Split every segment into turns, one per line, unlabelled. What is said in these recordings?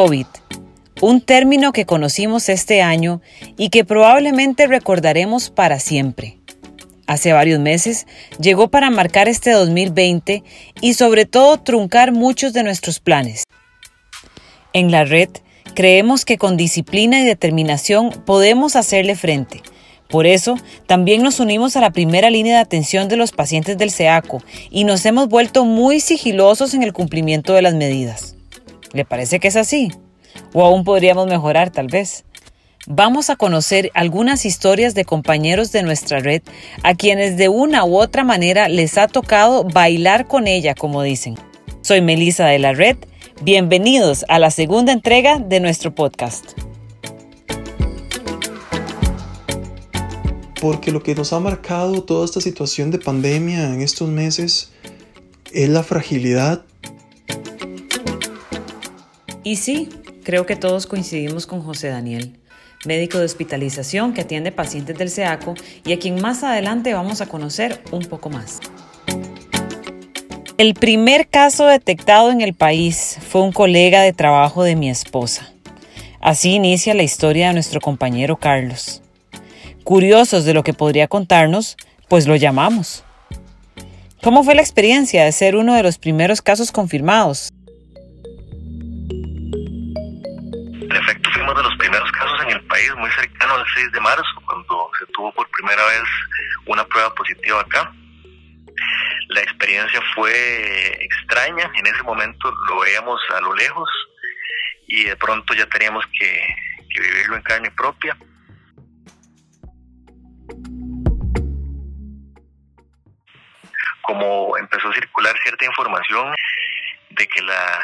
COVID, un término que conocimos este año y que probablemente recordaremos para siempre. Hace varios meses llegó para marcar este 2020 y sobre todo truncar muchos de nuestros planes. En la red creemos que con disciplina y determinación podemos hacerle frente. Por eso, también nos unimos a la primera línea de atención de los pacientes del SEACO y nos hemos vuelto muy sigilosos en el cumplimiento de las medidas. ¿Le parece que es así? O aún podríamos mejorar tal vez. Vamos a conocer algunas historias de compañeros de nuestra red a quienes de una u otra manera les ha tocado bailar con ella, como dicen. Soy Melissa de la red. Bienvenidos a la segunda entrega de nuestro podcast.
Porque lo que nos ha marcado toda esta situación de pandemia en estos meses es la fragilidad.
Y sí, creo que todos coincidimos con José Daniel, médico de hospitalización que atiende pacientes del SEACO y a quien más adelante vamos a conocer un poco más. El primer caso detectado en el país fue un colega de trabajo de mi esposa. Así inicia la historia de nuestro compañero Carlos. Curiosos de lo que podría contarnos, pues lo llamamos. ¿Cómo fue la experiencia de ser uno de los primeros casos confirmados?
Fuimos de los primeros casos en el país, muy cercano al 6 de marzo, cuando se tuvo por primera vez una prueba positiva acá. La experiencia fue extraña, en ese momento lo veíamos a lo lejos y de pronto ya teníamos que, que vivirlo en carne propia. Como empezó a circular cierta información de que la,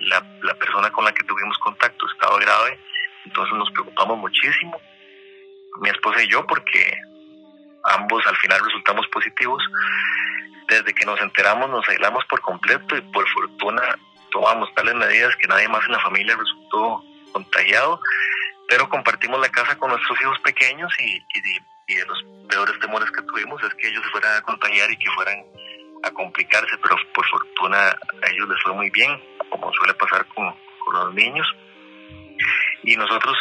la, la persona con la que tuvimos contacto estaba grave, entonces nos preocupamos muchísimo, mi esposa y yo, porque ambos al final resultamos positivos. Desde que nos enteramos nos aislamos por completo y por fortuna tomamos tales medidas que nadie más en la familia resultó contagiado, pero compartimos la casa con nuestros hijos pequeños y, y, y de los peores temores que tuvimos es que ellos se fueran a contagiar y que fueran a complicarse, pero por fortuna a ellos les fue muy bien, como suele pasar con, con los niños. Y nosotros,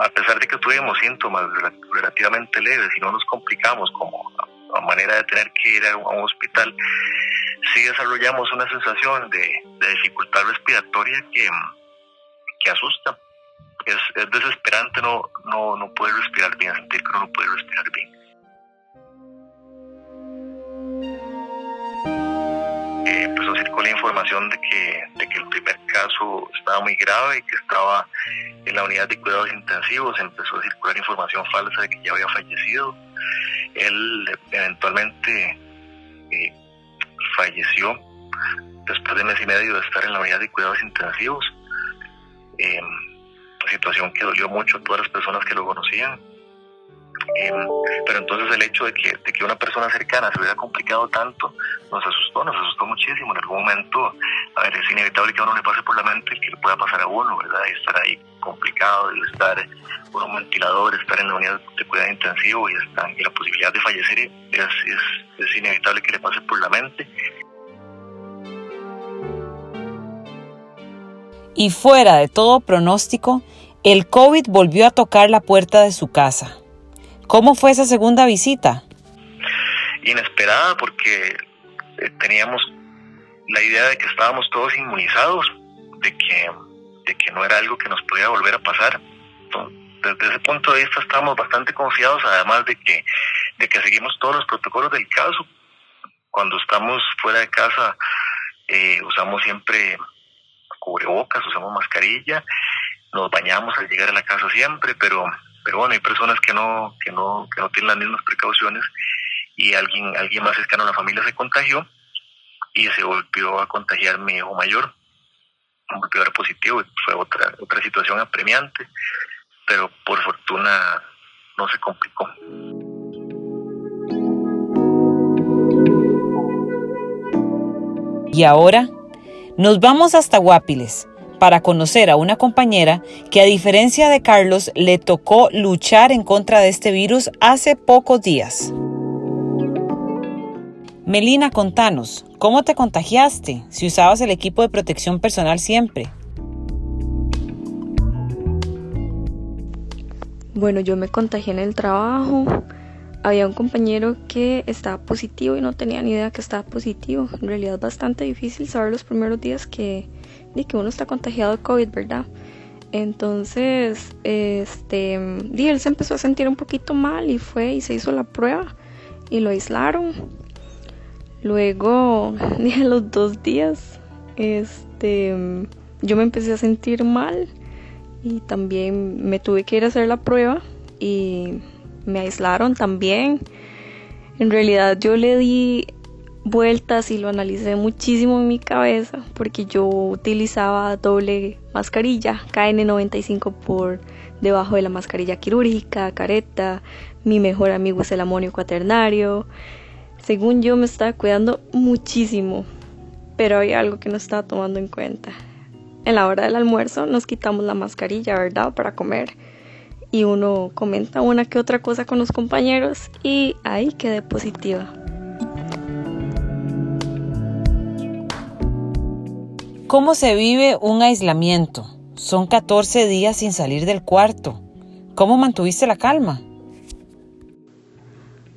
a, pesar de que tuvimos síntomas relativamente leves y no nos complicamos como a, manera de tener que ir a un, hospital, sí desarrollamos una sensación de, dificultad respiratoria que, que asusta. Es, es, desesperante no, no, no poder respirar bien, sentir que no puede respirar bien. Eh, empezó a circular información de que, de que el primer caso estaba muy grave y que estaba en la unidad de cuidados intensivos. Empezó a circular información falsa de que ya había fallecido. Él eventualmente eh, falleció después de mes y medio de estar en la unidad de cuidados intensivos. Eh, situación que dolió mucho a todas las personas que lo conocían. Pero entonces el hecho de que, de que una persona cercana se hubiera complicado tanto nos asustó, nos asustó muchísimo. En algún momento, a ver, es inevitable que a uno le pase por la mente que le pueda pasar a uno, ¿verdad? Y estar ahí complicado, estar con un ventilador, estar en la unidad de cuidado intensivo y, estar, la posibilidad de fallecer es, es, es inevitable que le pase por la mente.
Y fuera de todo pronóstico, el COVID volvió a tocar la puerta de su casa. ¿Cómo fue esa segunda visita?
Inesperada porque teníamos la idea de que estábamos todos inmunizados, de que, de que no era algo que nos podía volver a pasar. Desde ese punto de vista estamos bastante confiados, además de que, de que seguimos todos los protocolos del caso. Cuando estamos fuera de casa eh, usamos siempre cubrebocas, usamos mascarilla, nos bañamos al llegar a la casa siempre, pero, pero bueno, hay personas que no, que no, que no tienen las mismas precauciones y alguien, alguien más cercano a la familia se contagió y se volvió a contagiar mi hijo mayor, volvió a dar positivo, fue otra, otra situación apremiante, pero por fortuna no se complicó.
Y ahora nos vamos hasta Guapiles para conocer a una compañera que a diferencia de Carlos le tocó luchar en contra de este virus hace pocos días. Melina, contanos, ¿cómo te contagiaste si usabas el equipo de protección personal siempre?
Bueno, yo me contagié en el trabajo. Había un compañero que estaba positivo y no tenía ni idea que estaba positivo. En realidad es bastante difícil saber los primeros días que, que uno está contagiado de COVID, ¿verdad? Entonces, este, él se empezó a sentir un poquito mal y fue y se hizo la prueba y lo aislaron. Luego, a los dos días, este, yo me empecé a sentir mal y también me tuve que ir a hacer la prueba y me aislaron también. En realidad yo le di vueltas y lo analicé muchísimo en mi cabeza porque yo utilizaba doble mascarilla, KN95 por debajo de la mascarilla quirúrgica, careta, mi mejor amigo es el amonio cuaternario. Según yo me estaba cuidando muchísimo, pero había algo que no estaba tomando en cuenta. En la hora del almuerzo nos quitamos la mascarilla, ¿verdad? Para comer. Y uno comenta una que otra cosa con los compañeros y ahí quedé positiva.
¿Cómo se vive un aislamiento? Son 14 días sin salir del cuarto. ¿Cómo mantuviste la calma?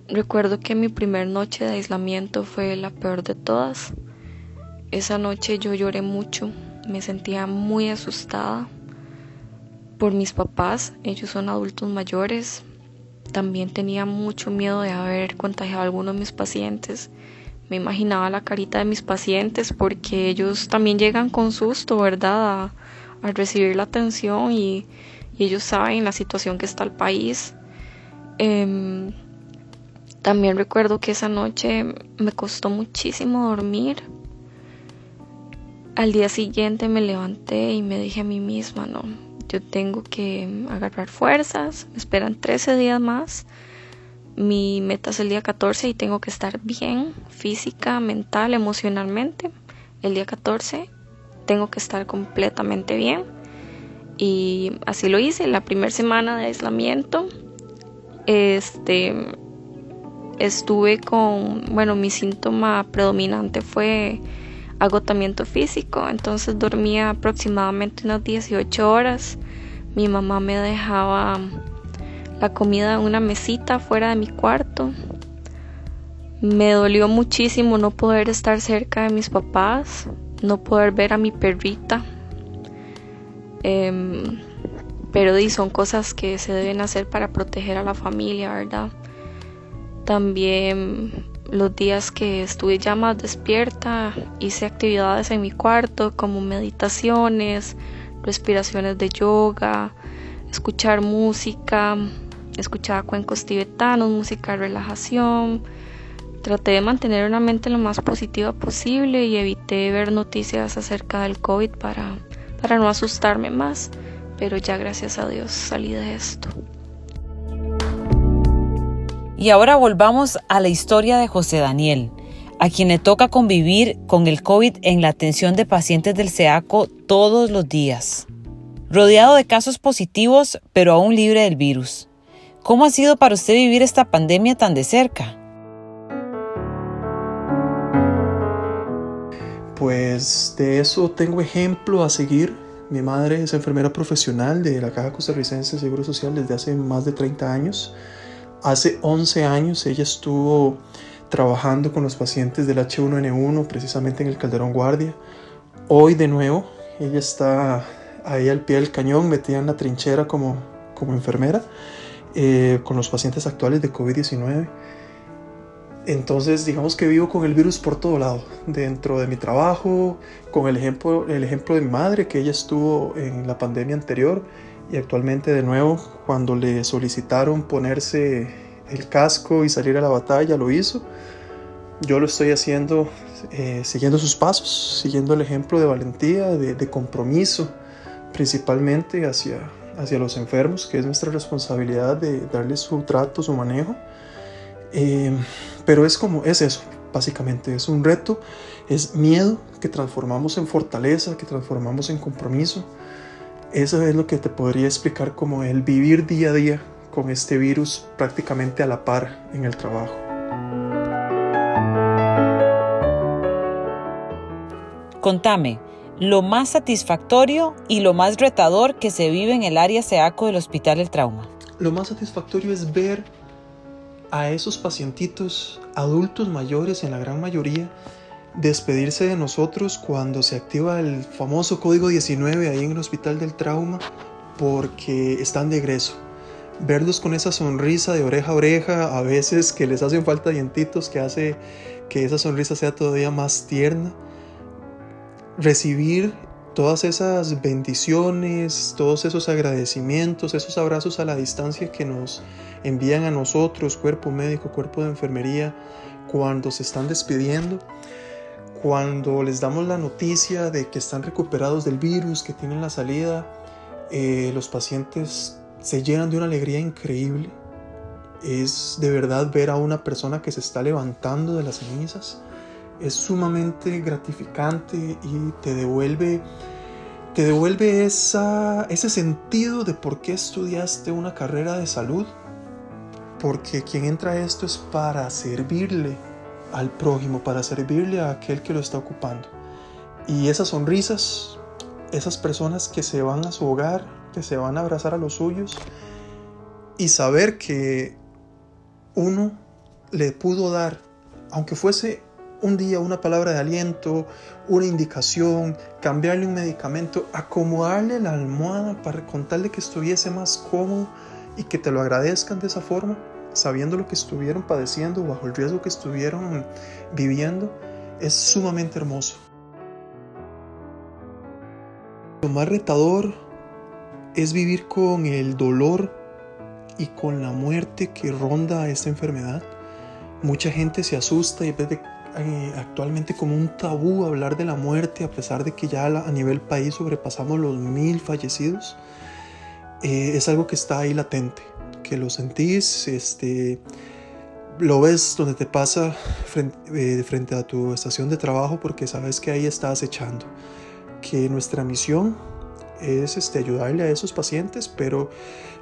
Recuerdo que mi primer noche de aislamiento fue la peor de todas. Esa noche yo lloré mucho, me sentía muy asustada por mis papás, ellos son adultos mayores. También tenía mucho miedo de haber contagiado a alguno de mis pacientes me imaginaba la carita de mis pacientes porque ellos también llegan con susto, ¿verdad? A, recibir la atención y, ellos saben la situación que está el país. Em, también recuerdo que esa noche me costó muchísimo dormir. Al día siguiente me levanté y me dije a mí misma, no, yo tengo que agarrar fuerzas, me esperan 13 días más mi meta es el día 14 y tengo que estar bien física, mental, emocionalmente. El día 14 tengo que estar completamente bien. Y así lo hice. La primera semana de aislamiento, este, estuve con, bueno, mi síntoma predominante fue agotamiento físico. Entonces dormía aproximadamente unas 18 horas. Mi mamá me dejaba la comida en una mesita fuera de mi cuarto. Me dolió muchísimo no poder estar cerca de mis papás, no poder ver a mi perrita. Em, pero son cosas que se deben hacer para proteger a la familia, ¿verdad? También los días que estuve ya más despierta, hice actividades en mi cuarto como meditaciones, respiraciones de yoga, escuchar música, escuchaba cuencos tibetanos, música relajación. Traté de mantener una mente lo más positiva posible y evité ver noticias acerca del COVID para, para no asustarme más, pero ya gracias a Dios salí de esto.
Y ahora volvamos a la historia de José Daniel, a quien le toca convivir con el COVID en la atención de pacientes del SEACO todos los días. Rodeado de casos positivos, pero aún libre del virus. ¿Cómo ha sido para usted vivir esta pandemia tan de cerca?
Pues de eso tengo ejemplo a seguir. Mi madre es enfermera profesional de la Caja Costarricense de Seguro Social desde hace más de 30 años. Hace 11 años ella estuvo trabajando con los pacientes del H1N1 precisamente en el Calderón Guardia. Hoy de nuevo ella está ahí al pie del cañón metida en la trinchera como, como enfermera eh, con los pacientes actuales de COVID-19. Entonces, digamos que vivo con el virus por todo lado, dentro de mi trabajo, con el ejemplo, el ejemplo de mi madre, que ella estuvo en la pandemia anterior y actualmente de nuevo, cuando le solicitaron ponerse el casco y salir a la batalla, lo hizo. Yo lo estoy haciendo eh, siguiendo sus pasos, siguiendo el ejemplo de valentía, de, de compromiso, principalmente hacia, hacia los enfermos, que es nuestra responsabilidad de darles su trato, su manejo. Eh, pero es como, es eso, básicamente, es un reto, es miedo que transformamos en fortaleza, que transformamos en compromiso. Eso es lo que te podría explicar como el vivir día a día con este virus prácticamente a la par en el trabajo.
Contame, lo más satisfactorio y lo más retador que se vive en el área SEACO del Hospital del Trauma?
lo más satisfactorio es ver a esos pacientitos adultos mayores en la gran mayoría despedirse de nosotros cuando se activa el famoso código 19 ahí en el hospital del trauma porque están de egreso. Verlos con esa sonrisa de oreja a oreja, a veces que les hacen falta dientitos, que hace que esa sonrisa sea todavía más tierna. Recibir todas esas bendiciones, todos esos agradecimientos, esos abrazos a la distancia que nos envían a nosotros, cuerpo médico, cuerpo de enfermería, cuando se están despidiendo, cuando les damos la noticia de que están recuperados del virus, que tienen la salida, eh, los pacientes se llenan de una alegría increíble. Es de verdad ver a una persona que se está levantando de las cenizas es sumamente gratificante y te devuelve, te devuelve esa, ese sentido de por qué estudiaste una carrera de salud. Porque quien entra a esto es para servirle al prójimo, para servirle a aquel que lo está ocupando. Y esas sonrisas, esas personas que se van a su hogar, que se van a abrazar a los suyos y saber que uno le pudo dar, aunque fuese un día una palabra de aliento, una indicación, cambiarle un medicamento, acomodarle la almohada para contarle que estuviese más cómodo y que te lo agradezcan de esa forma, sabiendo lo que estuvieron padeciendo, bajo el riesgo que estuvieron viviendo, es sumamente hermoso. Lo más retador es vivir con el dolor y con la muerte que ronda esta enfermedad. Mucha gente se asusta y ve eh, actualmente como un tabú hablar de la muerte, a pesar de que ya a nivel país sobrepasamos los mil fallecidos. Eh, es algo que está ahí latente, que lo sentís, este, lo ves donde te pasa frente, eh, a tu estación de trabajo porque sabes que ahí estás echando. Que nuestra misión es este, ayudarle a esos pacientes, pero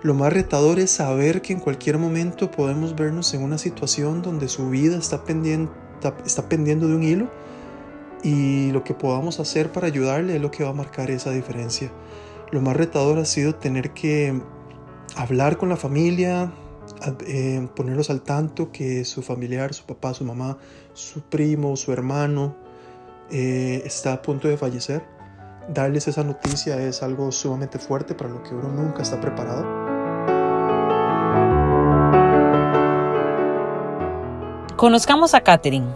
lo más retador es saber que en cualquier momento podemos vernos en una situación donde su vida está pendiente está, pendiendo de un hilo y lo que podamos hacer para ayudarle es lo que va a marcar esa diferencia. Lo más retador ha sido tener que hablar con la familia, eh, ponerlos al tanto que su familiar, su papá, su mamá, su primo, su hermano eh, está a punto de fallecer. Darles esa noticia es algo sumamente fuerte para lo que uno nunca está preparado.
Conozcamos a Katherine,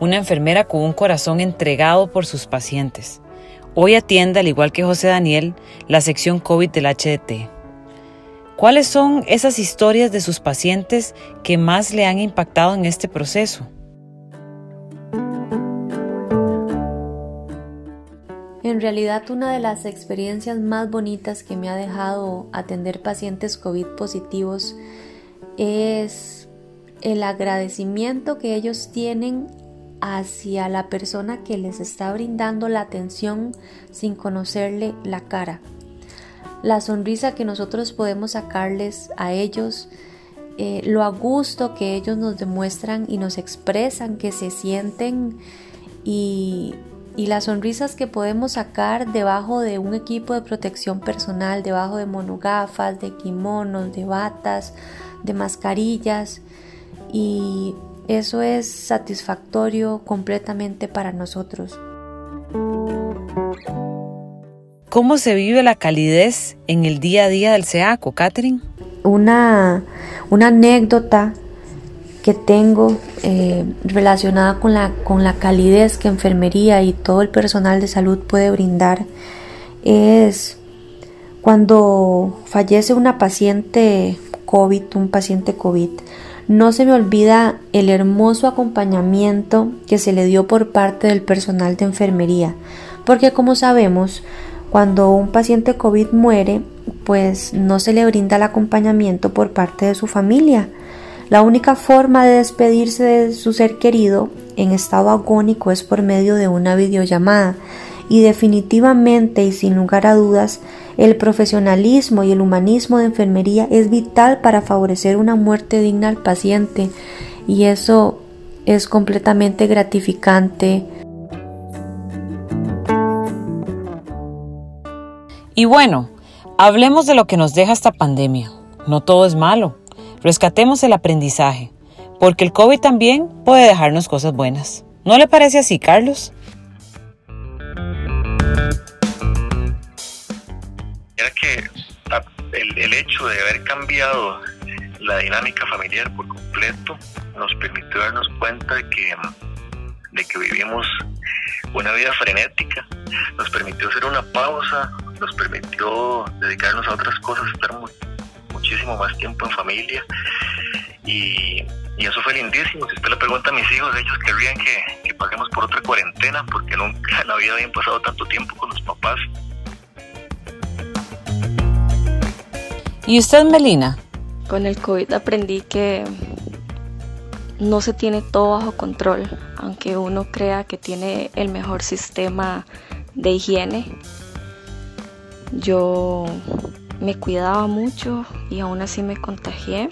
una enfermera con un corazón entregado por sus pacientes. Hoy atiende, al igual que José Daniel, la sección COVID del HDT. ¿Cuáles son esas historias de sus pacientes que más le han impactado en este proceso?
En realidad una de las experiencias más bonitas que me ha dejado atender pacientes COVID positivos es el agradecimiento que ellos tienen hacia la persona que les está brindando la atención sin conocerle la cara. La sonrisa que nosotros podemos sacarles a ellos, eh, lo a gusto que ellos nos demuestran y nos expresan que se sienten y, y las sonrisas que podemos sacar debajo de un equipo de protección personal, debajo de monogafas, de kimonos, de batas, de mascarillas y eso es satisfactorio completamente para nosotros.
¿Cómo se vive la calidez en el día a día del SEACO, Catherine?
Una, una anécdota que tengo eh, relacionada con la, con la calidez que enfermería y todo el personal de salud puede brindar es cuando fallece una paciente COVID, un paciente COVID. No se me olvida el hermoso acompañamiento que se le dio por parte del personal de enfermería, porque como sabemos, cuando un paciente COVID muere, pues no se le brinda el acompañamiento por parte de su familia. La única forma de despedirse de su ser querido en estado agónico es por medio de una videollamada y definitivamente y sin lugar a dudas el profesionalismo y el humanismo de enfermería es vital para favorecer una muerte digna al paciente y eso es completamente gratificante.
Y bueno, hablemos de lo que nos deja esta pandemia. no todo es malo. Rescatemos el aprendizaje, porque el COVID también puede dejarnos cosas buenas. ¿No le parece así, Carlos?
Que el, el hecho de haber cambiado la dinámica familiar por completo nos permitió darnos cuenta de que, de que vivimos una vida frenética, nos permitió hacer una pausa, nos permitió dedicarnos a otras cosas, estar muchísimo más tiempo en familia y, eso fue lindísimo. Si usted le pregunta a mis hijos, ellos querrían que, que paguemos por otra cuarentena porque nunca en la vida habían pasado tanto tiempo con los papás.
¿Y usted, Melina?
Con el COVID aprendí que no se tiene todo bajo control, aunque uno crea que tiene el mejor sistema de higiene. Yo me cuidaba mucho y aún así me contagié.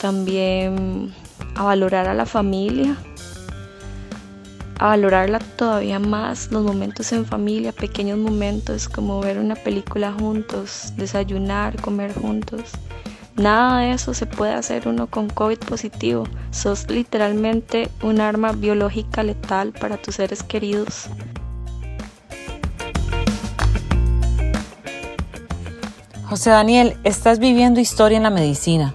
También a valorar a la familia, a valorarla todavía más, los momentos en familia, pequeños momentos como ver una película juntos, desayunar, comer juntos. Nada de eso se puede hacer uno con COVID positivo. Sos literalmente un arma biológica letal para tus seres queridos.
José Daniel, estás viviendo historia en la medicina.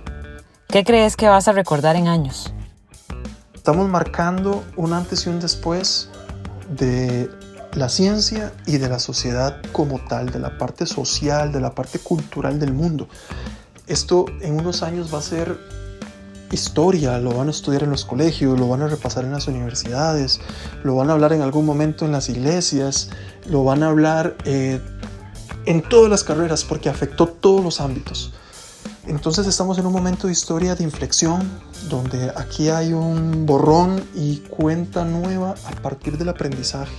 ¿Qué crees que vas a recordar en años?
Estamos marcando un antes y un después de la ciencia y de la sociedad como tal, de la parte social, de la parte cultural del mundo. Esto en unos años va a ser historia, lo van a estudiar en los colegios, lo van a repasar en las universidades, lo van a hablar en algún momento en las iglesias, lo van a hablar eh, en todas las carreras porque afectó todos los ámbitos. Entonces estamos en un momento de historia de inflexión donde aquí hay un borrón y cuenta nueva a partir del aprendizaje.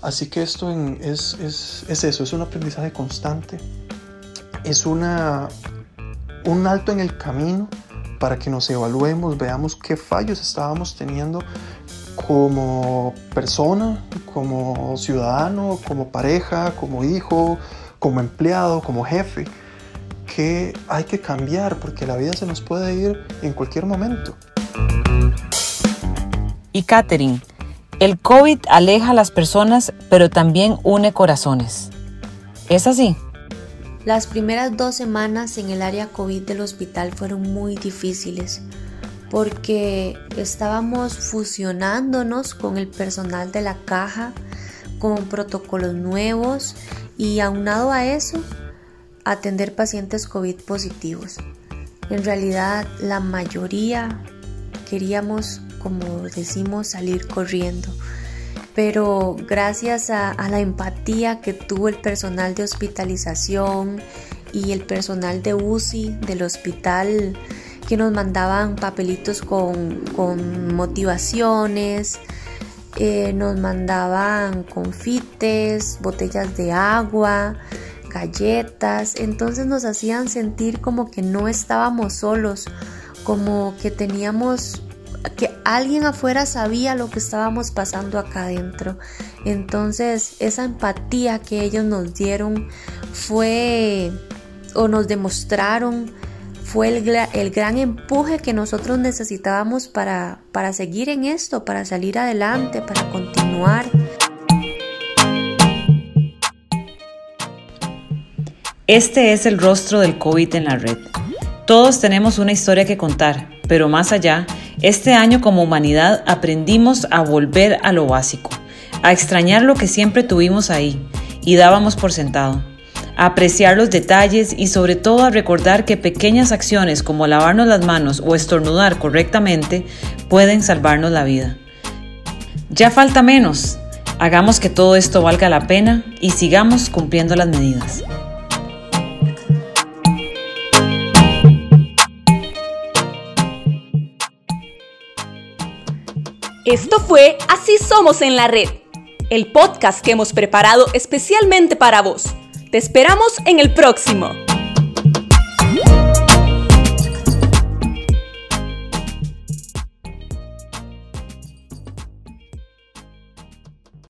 Así que esto es, es, es eso, es un aprendizaje constante, es una un alto en el camino para que nos evaluemos, veamos qué fallos estábamos teniendo como persona, como ciudadano, como pareja, como hijo, como empleado, como jefe, que hay que cambiar porque la vida se nos puede ir en cualquier momento.
Y Catherine, el COVID aleja a las personas, pero también une corazones. ¿Es así?
Las primeras dos semanas en el área COVID del hospital fueron muy difíciles porque estábamos fusionándonos con el personal de la caja, con protocolos nuevos y aunado a eso, atender pacientes COVID positivos. En realidad la mayoría queríamos, como decimos, salir corriendo pero gracias a, la empatía que tuvo el personal de hospitalización y el personal de UCI del hospital que nos mandaban papelitos con, motivaciones, eh, nos mandaban confites, botellas de agua, galletas, entonces nos hacían sentir como que no estábamos solos, como que teníamos que alguien afuera sabía lo que estábamos pasando acá adentro. Entonces esa empatía que ellos nos dieron fue o nos demostraron fue el, gran empuje que nosotros necesitábamos para, para seguir en esto, para salir adelante, para continuar.
Este es el rostro del COVID en la red. Todos tenemos una historia que contar, pero más allá, este año como humanidad aprendimos a volver a lo básico, a extrañar lo que siempre tuvimos ahí y dábamos por sentado, a apreciar los detalles y sobre todo a recordar que pequeñas acciones como lavarnos las manos o estornudar correctamente pueden salvarnos la vida. Ya falta menos. Hagamos que todo esto valga la pena y sigamos cumpliendo las medidas.
Esto fue Así Somos en la Red, el podcast que hemos preparado especialmente para vos. Te esperamos en el próximo.